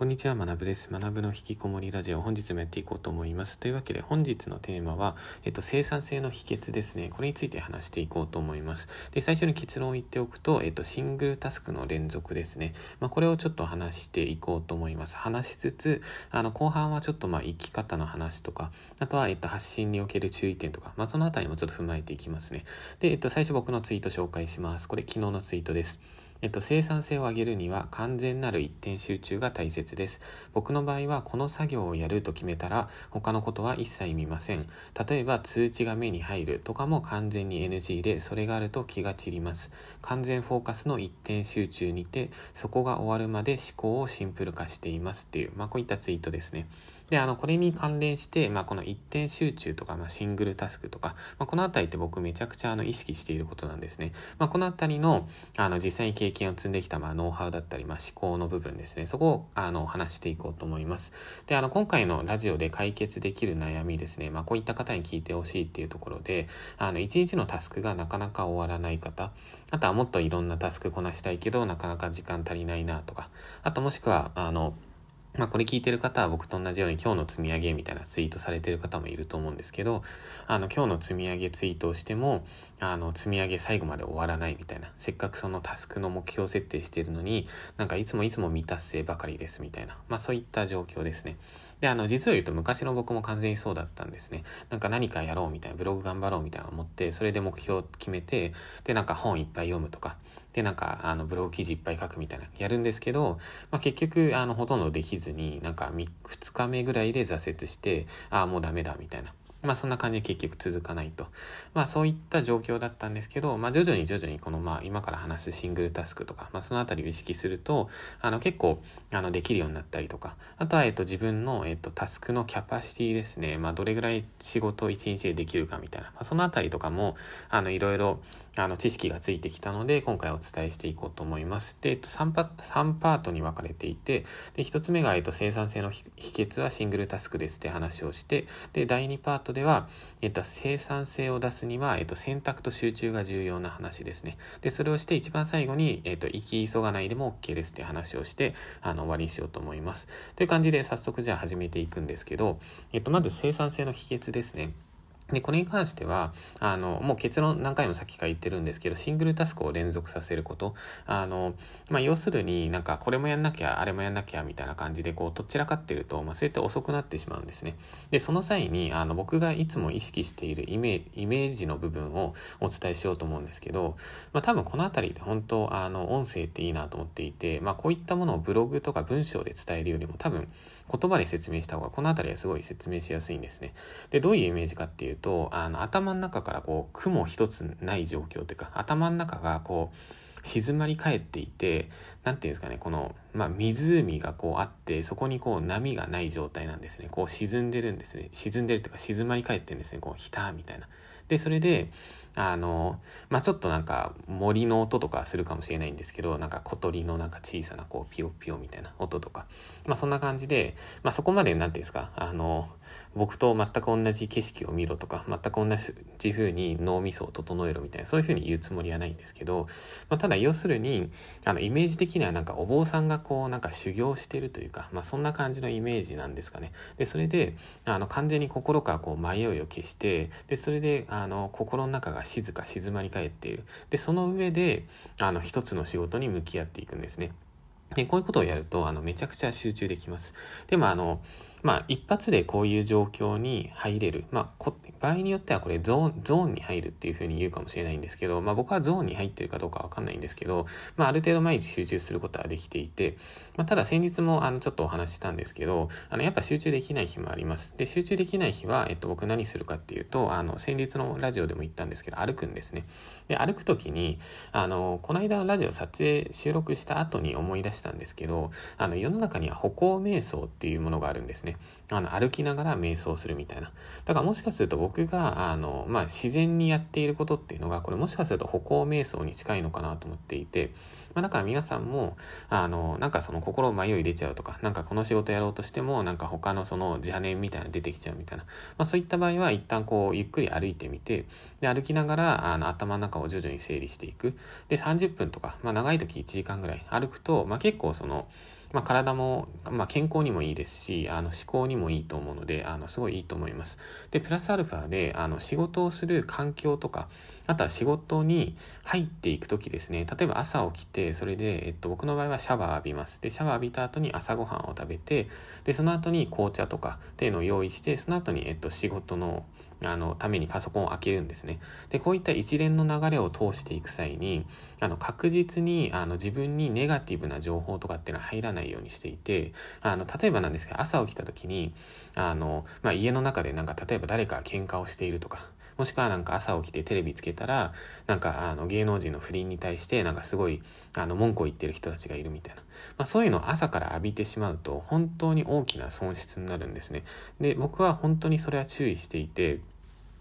こんにちは、学部です。学部の引きこもりラジオ、本日もやっていこうと思います。というわけで、本日のテーマは、えっと、生産性の秘訣ですね。これについて話していこうと思います。で、最初に結論を言っておくと、えっと、シングルタスクの連続ですね。まあ、これをちょっと話していこうと思います。話しつつ、あの、後半はちょっと、まあ、生き方の話とか、あとは、えっと、発信における注意点とか、まあ、そのあたりもちょっと踏まえていきますね。で、えっと、最初僕のツイート紹介します。これ、昨日のツイートです。えっと、生産性を上げるには完全なる一点集中が大切です。僕の場合はこの作業をやると決めたら他のことは一切見ません。例えば通知が目に入るとかも完全に NG でそれがあると気が散ります。完全フォーカスの一点集中にてそこが終わるまで思考をシンプル化していますっていう、まあこういったツイートですね。で、あの、これに関連して、まあ、この一点集中とか、まあ、シングルタスクとか、まあ、このあたりって僕めちゃくちゃあの意識していることなんですね。まあ、このあたりの、あの、実際に経験を積んできた、まあ、ノウハウだったり、まあ、思考の部分ですね。そこを、あの、話していこうと思います。で、あの、今回のラジオで解決できる悩みですね。まあ、こういった方に聞いてほしいっていうところで、あの、一日のタスクがなかなか終わらない方、あとはもっといろんなタスクこなしたいけど、なかなか時間足りないなとか、あともしくは、あの、まあこれ聞いてる方は僕と同じように今日の積み上げみたいなツイートされてる方もいると思うんですけど、あの今日の積み上げツイートをしても、あの積み上げ最後まで終わらないみたいな、せっかくそのタスクの目標設定してるのに、なんかいつもいつも未達成ばかりですみたいな、まあそういった状況ですね。で、あの実を言うと昔の僕も完全にそうだったんですね。なんか何かやろうみたいな、ブログ頑張ろうみたいな思って、それで目標決めて、でなんか本いっぱい読むとか、で、なんか、あの、ブログ記事いっぱい書くみたいな、やるんですけど、まあ、結局、あの、ほとんどできずに、なんか、2日目ぐらいで挫折して、ああ、もうダメだ、みたいな。まあそんな感じで結局続かないと。まあそういった状況だったんですけど、まあ徐々に徐々にこのまあ今から話すシングルタスクとか、まあそのあたりを意識すると、あの結構あのできるようになったりとか、あとはえっと自分のえっとタスクのキャパシティですね、まあどれぐらい仕事を1日でできるかみたいな、まあそのあたりとかも、あのいろいろあの知識がついてきたので、今回お伝えしていこうと思います。で、えっと3パ ,3 パートに分かれていて、で、1つ目がえっと生産性の秘訣はシングルタスクですって話をして、で、第2パートでは、えっと、生産性を出すには、えっと、選択と集中が重要な話ですね。で、それをして一番最後に、えっと、行き急がないでも OK ですって話をして、あの、終わりにしようと思います。という感じで早速じゃあ始めていくんですけど、えっと、まず生産性の秘訣ですね。で、これに関しては、あの、もう結論何回も先から言ってるんですけど、シングルタスクを連続させること。あの、まあ、要するになんかこれもやんなきゃ、あれもやんなきゃみたいな感じでこう、どちらかってると、まあ、そうやって遅くなってしまうんですね。で、その際に、あの、僕がいつも意識しているイメイメージの部分をお伝えしようと思うんですけど、まあ、多分このあたりで本当、あの、音声っていいなと思っていて、まあ、こういったものをブログとか文章で伝えるよりも多分、言葉で説明した方が、このあたりはすごい説明しやすいんですね。で、どういうイメージかっていうと、あの、頭の中からこう、雲一つない状況というか、頭の中がこう、静まり返っていて、何て言うんですかね、この、まあ、湖がこうあって、そこにこう波がない状態なんですね。こう沈んでるんですね。沈んでるというか静まり返ってるんですね。こう、ひたみたいな。で、それで、あの、まあ、ちょっとなんか森の音とかするかもしれないんですけど、なんか小鳥のなんか小さなこうピヨピヨみたいな音とか、まあ、そんな感じで、まあ、そこまで何て言うんですか、あの、僕と全く同じ景色を見ろとか、全く同じ風に脳みそを整えろみたいな、そういう風に言うつもりはないんですけど、まあ、ただ要するに、あの、イメージ的にはなんかお坊さんがこう、なんか修行してるというか、まあ、そんな感じのイメージなんですかね。で、それで、あの、完全に心からこう、迷いを消して、で、それで、あの、心の中が静か、静まり返っている。で、その上で、あの、一つの仕事に向き合っていくんですね。で、こういうことをやると、あの、めちゃくちゃ集中できます。でも、あの、まあ、一発でこういう状況に入れる。まあ、場合によってはこれゾーン、ゾーンに入るっていうふうに言うかもしれないんですけど、まあ僕はゾーンに入ってるかどうかわかんないんですけど、まあある程度毎日集中することはできていて、まあただ先日もあのちょっとお話ししたんですけど、あのやっぱ集中できない日もあります。で、集中できない日は、えっと僕何するかっていうと、あの先日のラジオでも言ったんですけど、歩くんですね。で、歩く時に、あの、この間ラジオ撮影収録した後に思い出したんですけど、あの世の中には歩行瞑想っていうものがあるんですね。あの歩きながら瞑想するみたいな。だからもしかすると僕が、あの、まあ、自然にやっていることっていうのが、これもしかすると歩行瞑想に近いのかなと思っていて、まあ、だから皆さんも、あの、なんかその心迷い出ちゃうとか、なんかこの仕事やろうとしても、なんか他のその邪念みたいな出てきちゃうみたいな。まあ、そういった場合は一旦こう、ゆっくり歩いてみて、で、歩きながら、あの、頭の中を徐々に整理していく。で、30分とか、まあ、長い時1時間ぐらい歩くと、まあ、結構その、まあ、体も、まあ、健康にもいいですし、あの思考にもいいと思うので、あのすごいいいと思います。で、プラスアルファで、あの仕事をする環境とか、あとは仕事に入っていく時ですね、例えば朝起きて、それで、えっと、僕の場合はシャワー浴びます。で、シャワー浴びた後に朝ごはんを食べて、で、その後に紅茶とかっていうのを用意して、その後に、えっと、仕事の、あのためにパソコンを開けるんですね。で、こういった一連の流れを通していく際に、あの確実にあの自分にネガティブな情報とかっていうのは入らないようにしていて、あの例えばなんですけど、朝起きた時に、あの、まあ、家の中でなんか例えば誰か喧嘩をしているとか、もしくはなんか朝起きてテレビつけたら、なんかあの芸能人の不倫に対してなんかすごいあの文句を言ってる人たちがいるみたいな。まあ、そういうのを朝から浴びてしまうと本当に大きな損失になるんですね。で、僕は本当にそれは注意していて、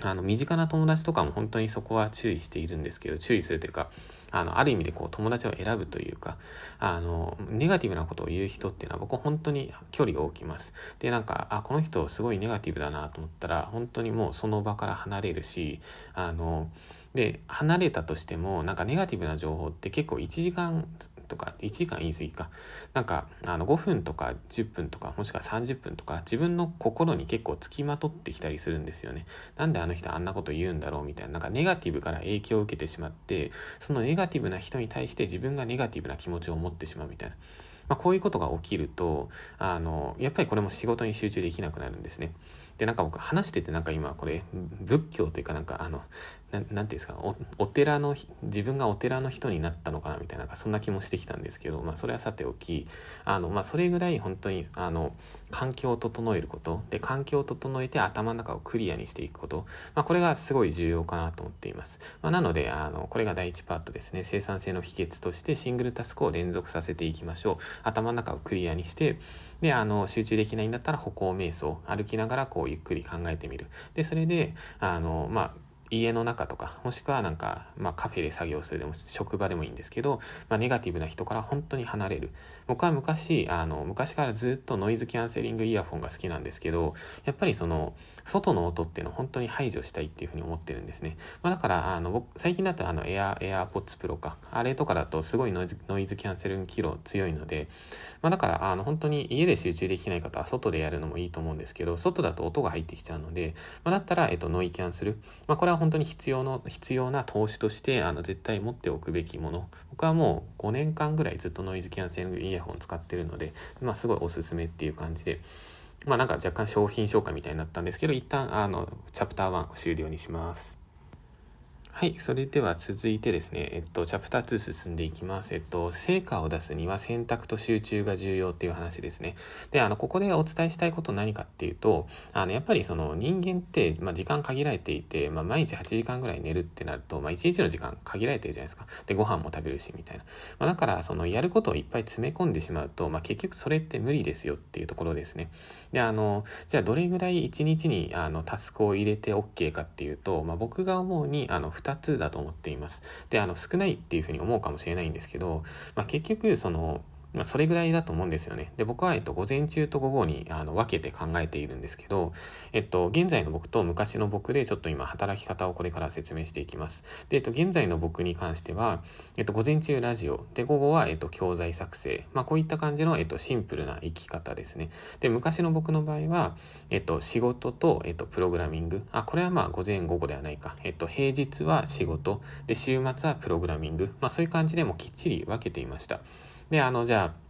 あの、身近な友達とかも本当にそこは注意しているんですけど、注意するというか、あの、ある意味でこう友達を選ぶというか、あの、ネガティブなことを言う人っていうのは僕本当に距離が置きます。で、なんか、あ、この人すごいネガティブだなと思ったら、本当にもうその場から離れるし、あの、で、離れたとしても、なんかネガティブな情報って結構1時間とか、1時間言い過ぎか。なんか、あの、5分とか10分とか、もしくは30分とか、自分の心に結構つきまとってきたりするんですよね。なんであの人あんなこと言うんだろうみたいな、なんかネガティブから影響を受けてしまって、そのネガティブな人に対して自分がネガティブな気持ちを持ってしまうみたいな。まあ、こういうことが起きると、あの、やっぱりこれも仕事に集中できなくなるんですね。で、なんか僕話しててなんか今これ仏教というかなんかあの、ななんていうんですかお、お寺の、自分がお寺の人になったのかなみたいな、そんな気もしてきたんですけど、まあそれはさておき、あの、まあそれぐらい本当に、あの、環境を整えること、で、環境を整えて頭の中をクリアにしていくこと、まあこれがすごい重要かなと思っています。まあ、なので、あの、これが第1パートですね、生産性の秘訣としてシングルタスクを連続させていきましょう。頭の中をクリアにして、で、あの、集中できないんだったら歩行瞑想、歩きながらこうゆっくり考えてみる。で、それで、あの、まあ、家の中とか、もしくはなんか、まあカフェで作業するでも、職場でもいいんですけど、まあネガティブな人から本当に離れる。僕は昔、あの、昔からずっとノイズキャンセリングイヤホンが好きなんですけど、やっぱりその、外の音っていうのを本当に排除したいっていうふうに思ってるんですね。まあだから、あの、僕、最近だとあの、エア、エアポッツプロか、あれとかだとすごいノイズ、ノイズキャンセリング機能強いので、まあだから、あの、本当に家で集中できない方は外でやるのもいいと思うんですけど、外だと音が入ってきちゃうので、まあだったら、えっと、ノイキャンする。まあこれは本当に必要の、必要な投資として、あの、絶対持っておくべきもの。僕はもう5年間ぐらいずっとノイズキャンセリングイヤホン使ってるので、まあすごいおすすめっていう感じで、まあなんか若干商品紹介みたいになったんですけど、一旦あの、チャプター1終了にします。はい。それでは続いてですね、えっと、チャプター2進んでいきます。えっと、成果を出すには選択と集中が重要っていう話ですね。で、あの、ここでお伝えしたいこと何かっていうと、あの、やっぱりその人間って、まあ、時間限られていて、まあ、毎日8時間ぐらい寝るってなると、まあ、1日の時間限られてるじゃないですか。で、ご飯も食べるし、みたいな。まあ、だから、その、やることをいっぱい詰め込んでしまうと、まあ、結局それって無理ですよっていうところですね。で、あの、じゃあ、どれぐらい1日に、あの、タスクを入れて OK かっていうと、まあ、僕が思うに、あの、2つだと思っています。で、あの、少ないっていうふうに思うかもしれないんですけど、まあ、結局、その、まあ、それぐらいだと思うんですよね。で、僕は、えっと、午前中と午後にあの分けて考えているんですけど、えっと、現在の僕と昔の僕でちょっと今働き方をこれから説明していきます。で、えっと、現在の僕に関しては、えっと、午前中ラジオ、で、午後は、えっと、教材作成。まあ、こういった感じの、えっと、シンプルな生き方ですね。で、昔の僕の場合は、えっと、仕事と、えっと、プログラミング。あ、これはまあ、午前午後ではないか。えっと、平日は仕事、で、週末はプログラミング。まあ、そういう感じでもきっちり分けていました。で、あの、じゃあ、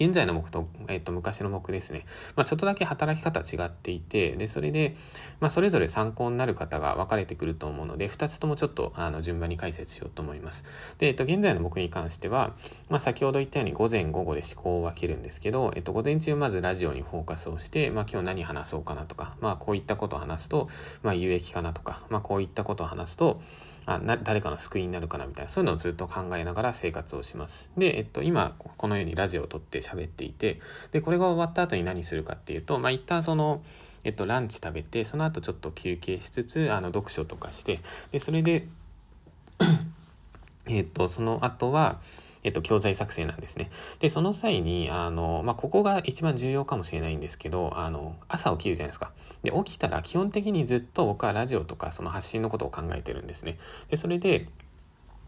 現在の僕と、えっと、昔の僕ですね。まあ、ちょっとだけ働き方違っていて、で、それで、まあ、それぞれ参考になる方が分かれてくると思うので、2つともちょっと、あの、順番に解説しようと思います。で、えっと、現在の僕に関しては、まあ、先ほど言ったように午前午後で思考を分けるんですけど、えっと、午前中まずラジオにフォーカスをして、まあ、今日何話そうかなとか、まあ、こういったことを話すと、まあ、有益かなとか、まあ、こういったことを話すと、あな誰かの救いになるかなみたいな、そういうのをずっと考えながら生活をします。で、えっと、今、このようにラジオを撮って喋っていて、で、これが終わった後に何するかっていうと、まあ、一旦その、えっと、ランチ食べて、その後ちょっと休憩しつつ、あの、読書とかして、で、それで えっと、その後は、えっと、教材作成なんですね。で、その際に、あの、まあ、ここが一番重要かもしれないんですけど、あの、朝起きるじゃないですか。で、起きたら基本的にずっと僕はラジオとかその発信のことを考えてるんですね。で、それで、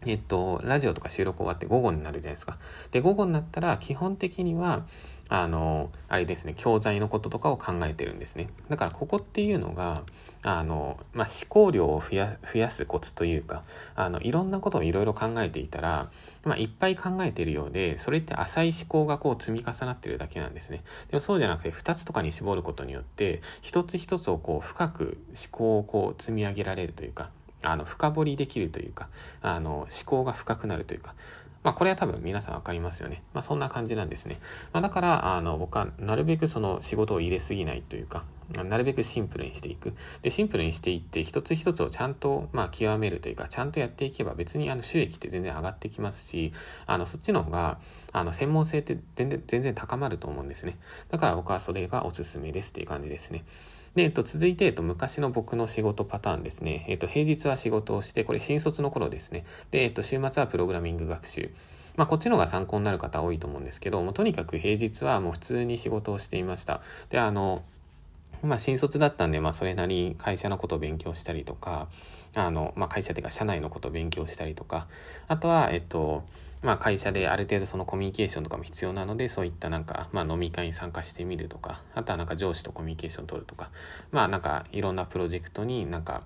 えっと、ラジオとか収録終わって午後になるじゃないですか。で、午後になったら基本的には、あの、あれですね、教材のこととかを考えてるんですね。だからここっていうのが、あの、まあ、思考量を増や増やすコツというか、あの、いろんなことをいろいろ考えていたら、まあ、いっぱい考えてるようで、それって浅い思考がこう積み重なってるだけなんですね。でもそうじゃなくて、2つとかに絞ることによって、一つ一つをこう深く思考をこう積み上げられるというか、あの深掘りできるというかあの思考が深くなるというかまあこれは多分皆さん分かりますよね。まあそんな感じなんですね。まあ、だからあの僕はなるべくその仕事を入れすぎないというかなるべくシンプルにしていく。で、シンプルにしていって、一つ一つをちゃんと、まあ、極めるというか、ちゃんとやっていけば、別に、あの、収益って全然上がってきますし、あの、そっちの方が、あの、専門性って全然、全然高まると思うんですね。だから僕はそれがおすすめですっていう感じですね。で、えっと、続いて、えっと、昔の僕の仕事パターンですね。えっと、平日は仕事をして、これ新卒の頃ですね。で、えっと、週末はプログラミング学習。まあ、こっちの方が参考になる方多いと思うんですけど、もうとにかく平日はもう普通に仕事をしていました。で、あの、まあ、新卒だったんで、まあ、それなりに会社のことを勉強したりとか、あの、まあ、会社っていうか、社内のことを勉強したりとか、あとは、えっと、まあ、会社である程度そのコミュニケーションとかも必要なので、そういったなんか、まあ、飲み会に参加してみるとか、あとはなんか上司とコミュニケーション取るとか、まあ、なんかいろんなプロジェクトになんか、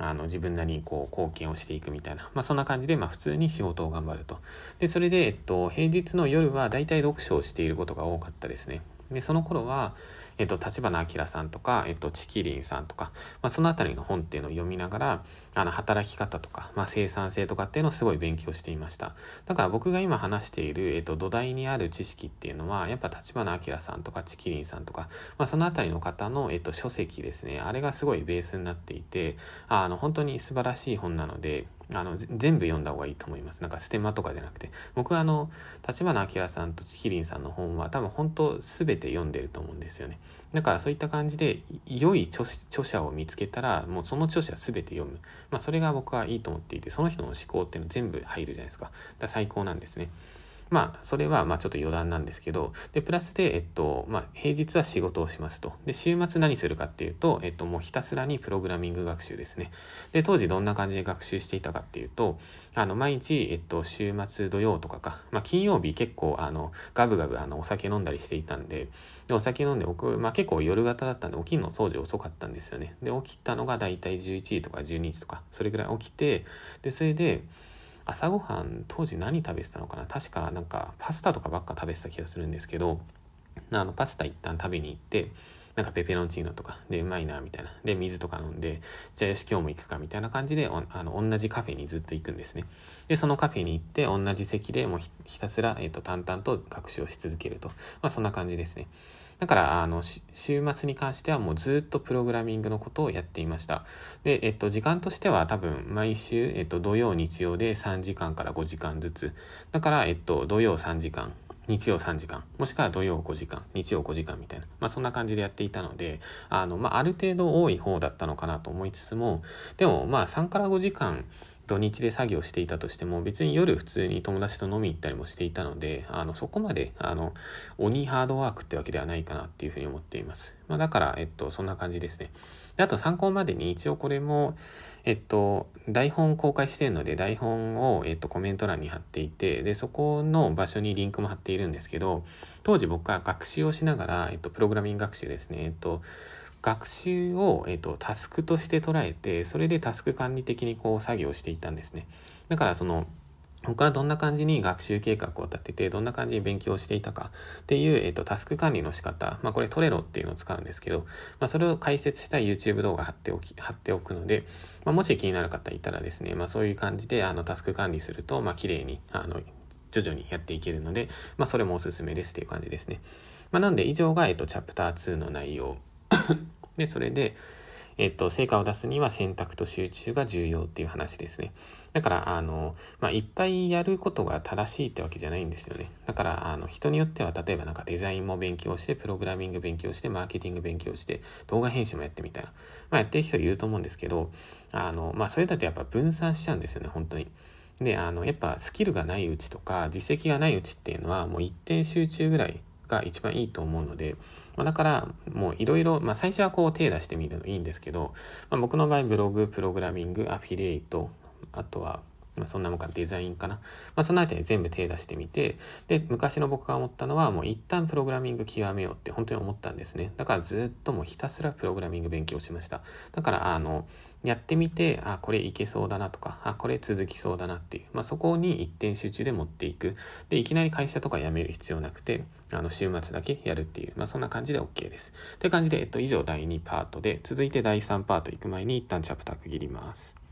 あの自分なりにこう貢献をしていくみたいな、まあ、そんな感じでまあ普通に仕事を頑張ると。で、それで、えっと、平日の夜は大体読書をしていることが多かったですね。で、その頃は、えっと、立花明さんとか、えっと、チキリンさんとか、まあ、そのあたりの本っていうのを読みながら、あの、働き方とか、まあ、生産性とかっていうのをすごい勉強していました。だから僕が今話している、えっと、土台にある知識っていうのは、やっぱ立花明さんとか、チキリンさんとか、まあ、そのあたりの方の、えっと、書籍ですね。あれがすごいベースになっていて、あの、本当に素晴らしい本なので、あの全部読んだ方がいいと思います。なんかステマとかじゃなくて。僕はあの、立花明さんとチキリンさんの本は多分本当全て読んでると思うんですよね。だからそういった感じで、良い著著者を見つけたら、もうその著者全て読む。まあそれが僕はいいと思っていて、その人の思考っていうの全部入るじゃないですか。だから最高なんですね。まあ、それは、まあ、ちょっと余談なんですけど、で、プラスで、えっと、まあ、平日は仕事をしますと。で、週末何するかっていうと、えっと、もうひたすらにプログラミング学習ですね。で、当時どんな感じで学習していたかっていうと、あの、毎日、えっと、週末土曜とかか、まあ、金曜日結構、あの、ガブガブ、あの、お酒飲んだりしていたんで、で、お酒飲んで僕、まあ、結構夜型だったんで、起きるの当時遅かったんですよね。で、起きたのがだいたい11時とか12時とか、それぐらい起きて、で、それで、朝ごはん当時何食べてたのかな？確かなんかパスタとかばっか食べてた気がするんですけどあのパスタ一旦食べに行ってなんかペペロンチーノとかでうまいなみたいなで水とか飲んでじゃあよし今日も行くかみたいな感じであの同じカフェにずっと行くんですねでそのカフェに行って同じ席でもうひたすら、えーと、淡々と学習をし続けるとまあそんな感じですねだから、あの、週末に関してはもうずっとプログラミングのことをやっていました。で、えっと、時間としては多分毎週、えっと、土曜、日曜で3時間から5時間ずつ。だから、えっと、土曜3時間、日曜3時間、もしくは土曜5時間、日曜5時間みたいな、まあそんな感じでやっていたので、あの、まあある程度多い方だったのかなと思いつつも、でもまあ3から5時間土日で作業していたとしても別に夜普通に友達と飲み行ったりもしていたのであのそこまであの鬼ハードワークってわけではないかなっていうふうに思っています、まあ、だからえっとそんな感じですね。であと参考までに一応これもえっと台本公開してるので台本を、えっと、コメント欄に貼っていてでそこの場所にリンクも貼っているんですけど当時僕は学習をしながら、えっと、プログラミング学習ですねえっと学習を、えっと、タスクとして捉えて、それでタスク管理的にこう作業していたんですね。だからその、僕はどんな感じに学習計画を立てて、どんな感じに勉強していたかっていう、えっと、タスク管理の仕方。まあ、これトレロっていうのを使うんですけど、まあ、それを解説した YouTube 動画貼っておき、貼っておくので、まあ、もし気になる方いたらですね、まあ、そういう感じで、あの、タスク管理すると、まあ、綺麗に、あの、徐々にやっていけるので、まあ、それもおすすめですっていう感じですね。まあ、なんで、以上が、えっと、チャプター2の内容。で、それで、えっと、成果を出すには選択と集中が重要っていう話ですね。だから、あの、まあ、いっぱいやることが正しいってわけじゃないんですよね。だから、あの、人によっては、例えばなんかデザインも勉強して、プログラミング勉強して、マーケティング勉強して、動画編集もやってみたいな。まあ、やってる人いると思うんですけど、あの、まあ、それだとやっぱ分散しちゃうんですよね、本当に。で、あの、やっぱスキルがないうちとか、実績がないうちっていうのは、もう一点集中ぐらいが一番いいと思うので、まあ、だからもういろいろ、まあ、最初はこう手出してみるのいいんですけど、まあ、僕の場合ブログ、プログラミング、アフィリエイト、あとはまあ、そんなもんかデザインかな。まあ、そのあたり全部手出してみて、で、昔の僕が思ったのは、もう一旦プログラミング極めようって本当に思ったんですね。だからずっともうひたすらプログラミング勉強しました。だから、あの、やってみて、あ、これいけそうだなとか、あ、これ続きそうだなっていう、まあ、そこに一点集中で持っていく。で、いきなり会社とか辞める必要なくて、あの、週末だけやるっていう、まあ、そんな感じで OK です。という感じで、えっと、以上第2パートで、続いて第3パート行く前に一旦チャプター区切ります。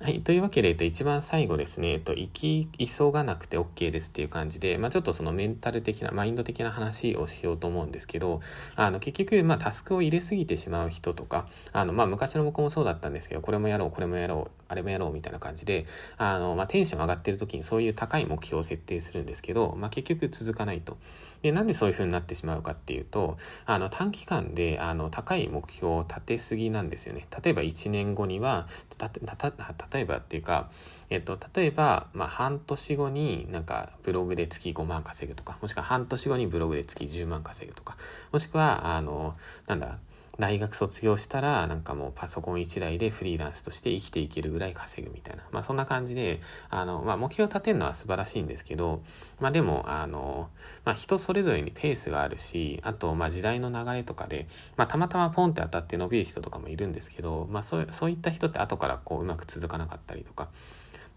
はい。というわけで、えっと、一番最後ですね、えっと、行き急がなくて OK ですっていう感じで、まあ、ちょっとそのメンタル的な、マインド的な話をしようと思うんですけど、あの、結局、まあ、タスクを入れすぎてしまう人とか、あの、まあ、昔の僕もそうだったんですけど、これもやろう、これもやろう、あれもやろうみたいな感じで、あの、まあ、テンション上がってる時にそういう高い目標を設定するんですけど、まあ、結局続かないと。で、なんでそういうふうになってしまうかっていうと、あの、短期間で、あの、高い目標を立てすぎなんですよね。例えば1年後には、た、た、例えばっていうか、えっと、例えば、まあ、半年後になんかブログで月5万稼ぐとか、もしくは半年後にブログで月10万稼ぐとか、もしくは、あの、なんだ、大学卒業したらなんかもうパソコン1台でフリーランスとして生きていけるぐらい稼ぐみたいな。まあそんな感じで、あの、まあ目標を立てるのは素晴らしいんですけど、まあでも、あの、まあ人それぞれにペースがあるし、あとまあ時代の流れとかで、まあたまたまポンって当たって伸びる人とかもいるんですけど、まあそうそういった人って後からこううまく続かなかったりとか、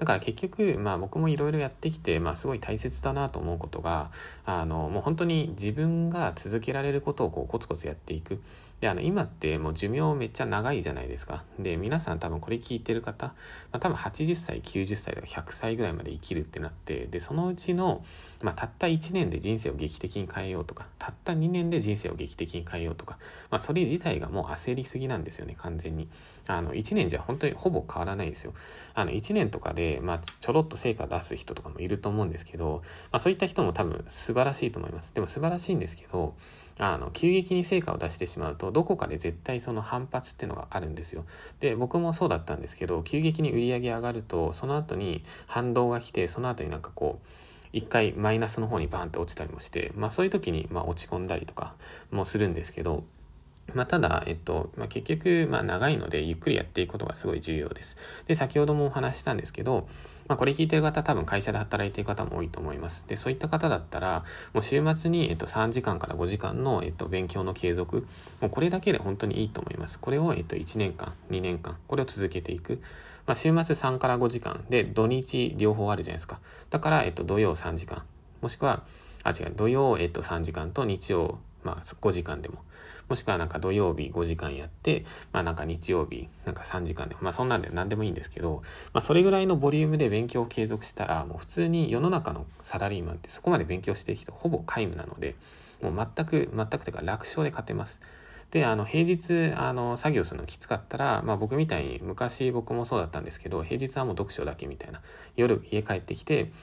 だから結局、まあ僕もいろいろやってきて、まあすごい大切だなと思うことが、あの、もう本当に自分が続けられることをこうコツコツやっていく。で、あの、今ってもう寿命めっちゃ長いじゃないですか。で、皆さん多分これ聞いてる方、まあ、多分80歳、90歳とか100歳ぐらいまで生きるってなって、で、そのうちの、まあ、たった1年で人生を劇的に変えようとか、たった2年で人生を劇的に変えようとか、まあ、それ自体がもう焦りすぎなんですよね、完全に。あの、1年じゃ本当にほぼ変わらないですよ。あの、1年とかで、まあ、ちょろっと成果出す人とかもいると思うんですけど、まあ、そういった人も多分素晴らしいと思います。でも素晴らしいんですけど、あの、急激に成果を出してしまうと、どこかで絶対その反発っていうのがあるんですよ。で、僕もそうだったんですけど、急激に売り上げ上がると、その後に反動が来て、その後になんかこう、一回マイナスの方にバーンって落ちたりもして、まあそういう時にま落ち込んだりとかもするんですけど、まあ、ただ、えっと、まあ、結局、まあ、長いので、ゆっくりやっていくことがすごい重要です。で、先ほどもお話したんですけど、まあ、これ聞いてる方、多分会社で働いてる方も多いと思います。で、そういった方だったら、もう週末に、えっと、3時間から5時間の、えっと、勉強の継続、もうこれだけで本当にいいと思います。これを、えっと、1年間、2年間、これを続けていく。まあ、週末3から5時間で、土日両方あるじゃないですか。だから、えっと、土曜3時間、もしくは、あ、違う、土曜、えっと、3時間と日曜、まあ、5時間でも。もしくはなんか土曜日5時間やって、まあなんか日曜日なんか3時間で、まあそんなんで何でもいいんですけど、まあそれぐらいのボリュームで勉強を継続したら、もう普通に世の中のサラリーマンってそこまで勉強してきてほぼ皆無なので、もう全く、全くというか楽勝で勝てます。で、あの、平日、あの、作業するのきつかったら、まあ僕みたいに、昔僕もそうだったんですけど、平日はもう読書だけみたいな。夜家帰ってきて、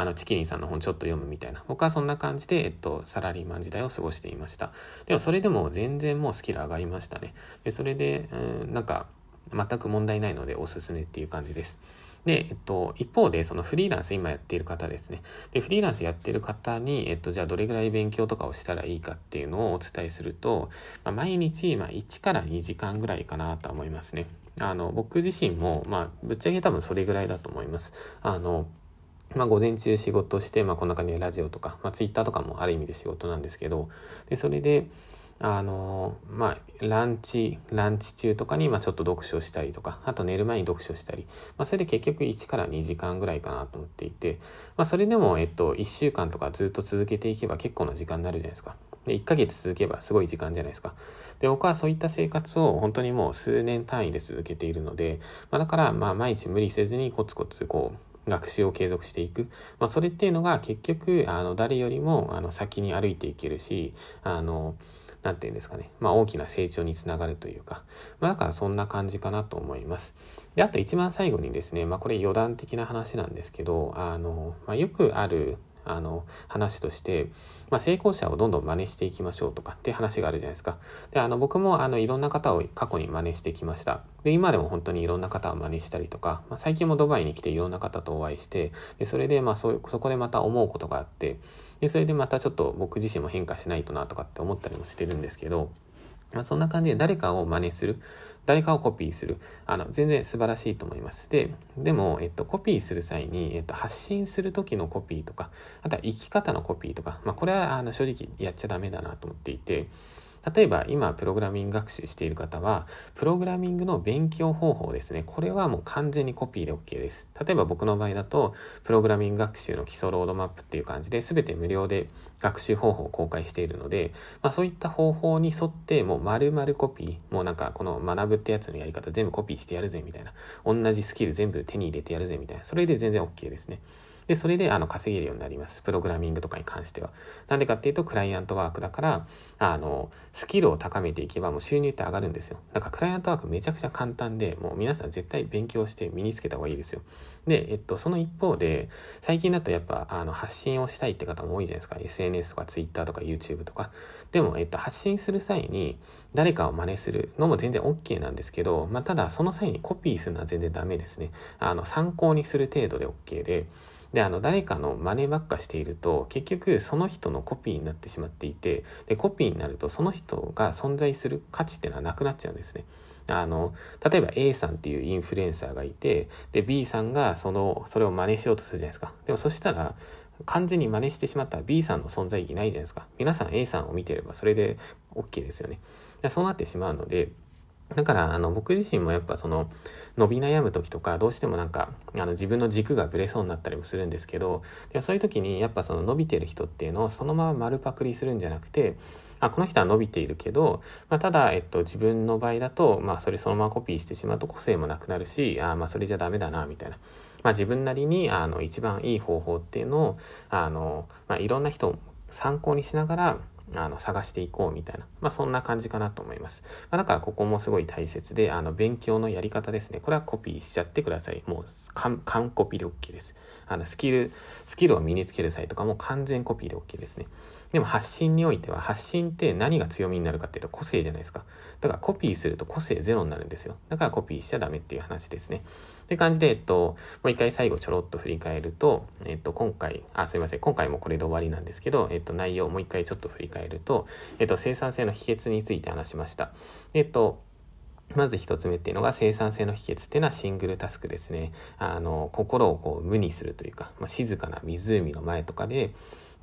あの、チキリンさんの本ちょっと読むみたいな。僕はそんな感じで、えっと、サラリーマン時代を過ごしていました。でもそれでも全然もうスキル上がりましたね。で、それで、うん、なんか、全く問題ないのでおすすめっていう感じです。で、えっと、一方で、そのフリーランス今やっている方ですね。で、フリーランスやってる方に、えっと、じゃあどれぐらい勉強とかをしたらいいかっていうのをお伝えすると、まあ、毎日、まあ、1から2時間ぐらいかなと思いますね。あの、僕自身も、まあ、ぶっちゃけ多分それぐらいだと思います。あの、まあ、午前中仕事して、まあ、こんな感じでラジオとか、まあ、ツイッターとかもある意味で仕事なんですけど、で、それで、あの、まあ、ランチ、ランチ中とかに、まあ、ちょっと読書したりとか、あと寝る前に読書したり、まあ、それで結局1から2時間ぐらいかなと思っていて、まあ、それでも、えっと、1週間とかずっと続けていけば結構な時間になるじゃないですか。で、1ヶ月続けばすごい時間じゃないですか。で、僕はそういった生活を本当にもう数年単位で続けているので、まあ、だから、まあ、毎日無理せずにコツコツこう、学習を継続していく。まあ、それっていうのが結局、あの、誰よりも、あの、先に歩いていけるし、あの、なんていうんですかね。まあ、大きな成長につながるというか。まあ、だからそんな感じかなと思います。で、あと一番最後にですね、まあ、これ余談的な話なんですけど、あの、まあ、よくある、あの話として、まあ、成功者をどんどん真似していきましょうとかって話があるじゃないですか。で、あの僕もあのいろんな方を過去に真似してきました。で、今でも本当にいろんな方を真似したりとか、まあ、最近もドバイに来ていろんな方とお会いして、でそれでまあそそこでまた思うことがあって、でそれでまたちょっと僕自身も変化しないとなとかって思ったりもしてるんですけど、ま、そんな感じで誰かを真似する。誰かをコピーする。あの、全然素晴らしいと思います。で、でも、えっと、コピーする際に、えっと、発信する時のコピーとか、あとは生き方のコピーとか、まあ、これは、あの、正直やっちゃダメだなと思っていて、例えば今プログラミング学習している方はプログラミングの勉強方法ですね。これはもう完全にコピーで OK です。例えば僕の場合だとプログラミング学習の基礎ロードマップっていう感じで全て無料で学習方法を公開しているので、まあ、そういった方法に沿ってもう丸々コピーもうなんかこの学ぶってやつのやり方全部コピーしてやるぜみたいな。同じスキル全部手に入れてやるぜみたいな。それで全然 OK ですね。で、それであの稼げるようになります。プログラミングとかに関しては。なんでかっていうと、クライアントワークだから、あの、スキルを高めていけばもう収入って上がるんですよ。だからクライアントワークめちゃくちゃ簡単で、もう皆さん絶対勉強して身につけた方がいいですよ。で、えっと、その一方で、最近だとやっぱ、あの、発信をしたいって方も多いじゃないですか。SNS とか Twitter とか YouTube とか。でも、えっと、発信する際に、誰かを真似するのも全然 OK なんですけど、まあ、ただ、その際にコピーするのは全然ダメですね。あの、参考にする程度で OK で、であの誰かの真似ばっかしていると結局その人のコピーになってしまっていてでコピーになるとその人が存在する価値っていうのはなくなっちゃうんですね。あの例えば A さんっていうインフルエンサーがいてで B さんがそのそれを真似しようとするじゃないですか。でもそしたら完全に真似してしまったら B さんの存在意義ないじゃないですか。皆さん A さんを見てればそれで OK ですよね。そうなってしまうのでだからあの僕自身もやっぱその伸び悩む時とかどうしてもなんかあの自分の軸がぶれそうになったりもするんですけどでもそういう時にやっぱその伸びてる人っていうのをそのまま丸パクリするんじゃなくてあこの人は伸びているけど、まあ、ただ、えっと、自分の場合だと、まあ、それそのままコピーしてしまうと個性もなくなるしあまあそれじゃダメだなみたいな、まあ、自分なりにあの一番いい方法っていうのをあの、まあ、いろんな人を参考にしながらあの探していこうみたいな、まあ、そんな感じかなと思います。まあ、だからここもすごい大切で、あの勉強のやり方ですね。これはコピーしちゃってください。もう完コピーで OK です。あのスキル、スキルを身につける際とかも完全コピーで OK ですね。でも発信においては発信って何が強みになるかっていうと個性じゃないですか。だからコピーすると個性ゼロになるんですよ。だからコピーしちゃダメっていう話ですね。って感じで、えっと、もう一回最後ちょろっと振り返ると、えっと、今回、あ、すいません。今回もこれで終わりなんですけど、えっと、内容をもう一回ちょっと振り返ると、えっと、生産性の秘訣について話しました。えっと、まず一つ目っていうのが生産性の秘訣っていうのはシングルタスクですね。あの、心をこう無にするというか、まあ、静かな湖の前とかで、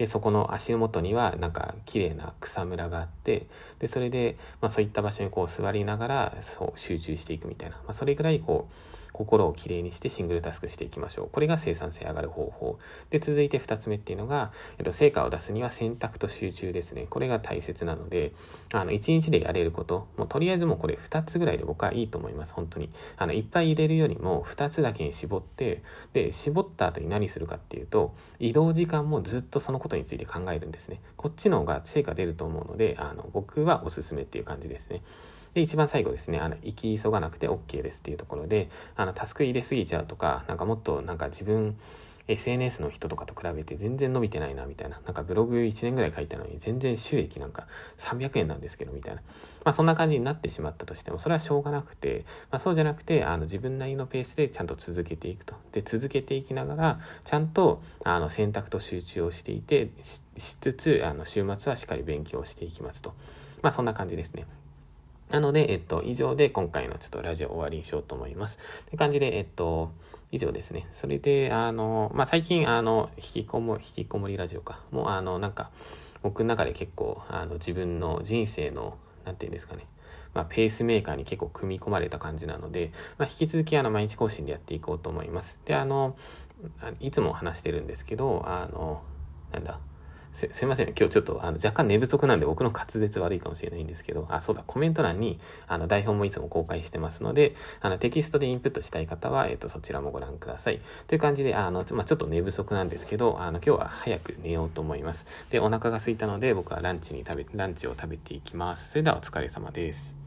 でそこの足元にはなんか綺麗な草むらがあってでそれで、まあ、そういった場所にこう座りながらそう集中していくみたいな、まあ、それぐらいこう心をきれいにしてシングルタスクしていきましょう。これが生産性上がる方法。で、続いて2つ目っていうのが、えっと、成果を出すには選択と集中ですね。これが大切なので、あの、1日でやれること、もうとりあえずもうこれ2つぐらいで僕はいいと思います。本当に。あの、いっぱい入れるよりも2つだけに絞って、で、絞った後に何するかっていうと、移動時間もずっとそのことについて考えるんですね。こっちの方が成果出ると思うので、あの、僕はおすすめっていう感じですね。で、一番最後ですね、あの、行き急がなくて OK ですっていうところで、あの、タスク入れすぎちゃうとか、なんかもっとなんか自分、SNS の人とかと比べて全然伸びてないなみたいな。なんかブログ1年ぐらい書いたのに全然収益なんか300円なんですけどみたいな。まあそんな感じになってしまったとしてもそれはしょうがなくて、まあそうじゃなくてあの自分なりのペースでちゃんと続けていくと。で続けていきながらちゃんとあの選択と集中をしていてしつつあの週末はしっかり勉強していきますと。まあそんな感じですね。なので、えっと、以上で今回のちょっとラジオ終わりにしようと思います。って感じで、えっと、以上ですね。それで、あの、まあ、最近、あの、引きこも、引きこもりラジオか。もう、あの、なんか、僕の中で結構、あの、自分の人生の、なんていうんですかね。まあ、ペースメーカーに結構組み込まれた感じなので、まあ、引き続きあの毎日更新でやっていこうと思います。で、あの、いつも話してるんですけど、あの、なんだ、すいませんね。今日ちょっとあの若干寝不足なんで僕の滑舌悪いかもしれないんですけど、あ、そうだ、コメント欄にあの台本もいつも公開してますので、あのテキストでインプットしたい方は、えっ、と、そちらもご覧ください。という感じで、あの、まあ、ちょっと寝不足なんですけど、あの、今日は早く寝ようと思います。で、お腹が空いたので僕はランチに食べ、ランチを食べていきます。それではお疲れ様です。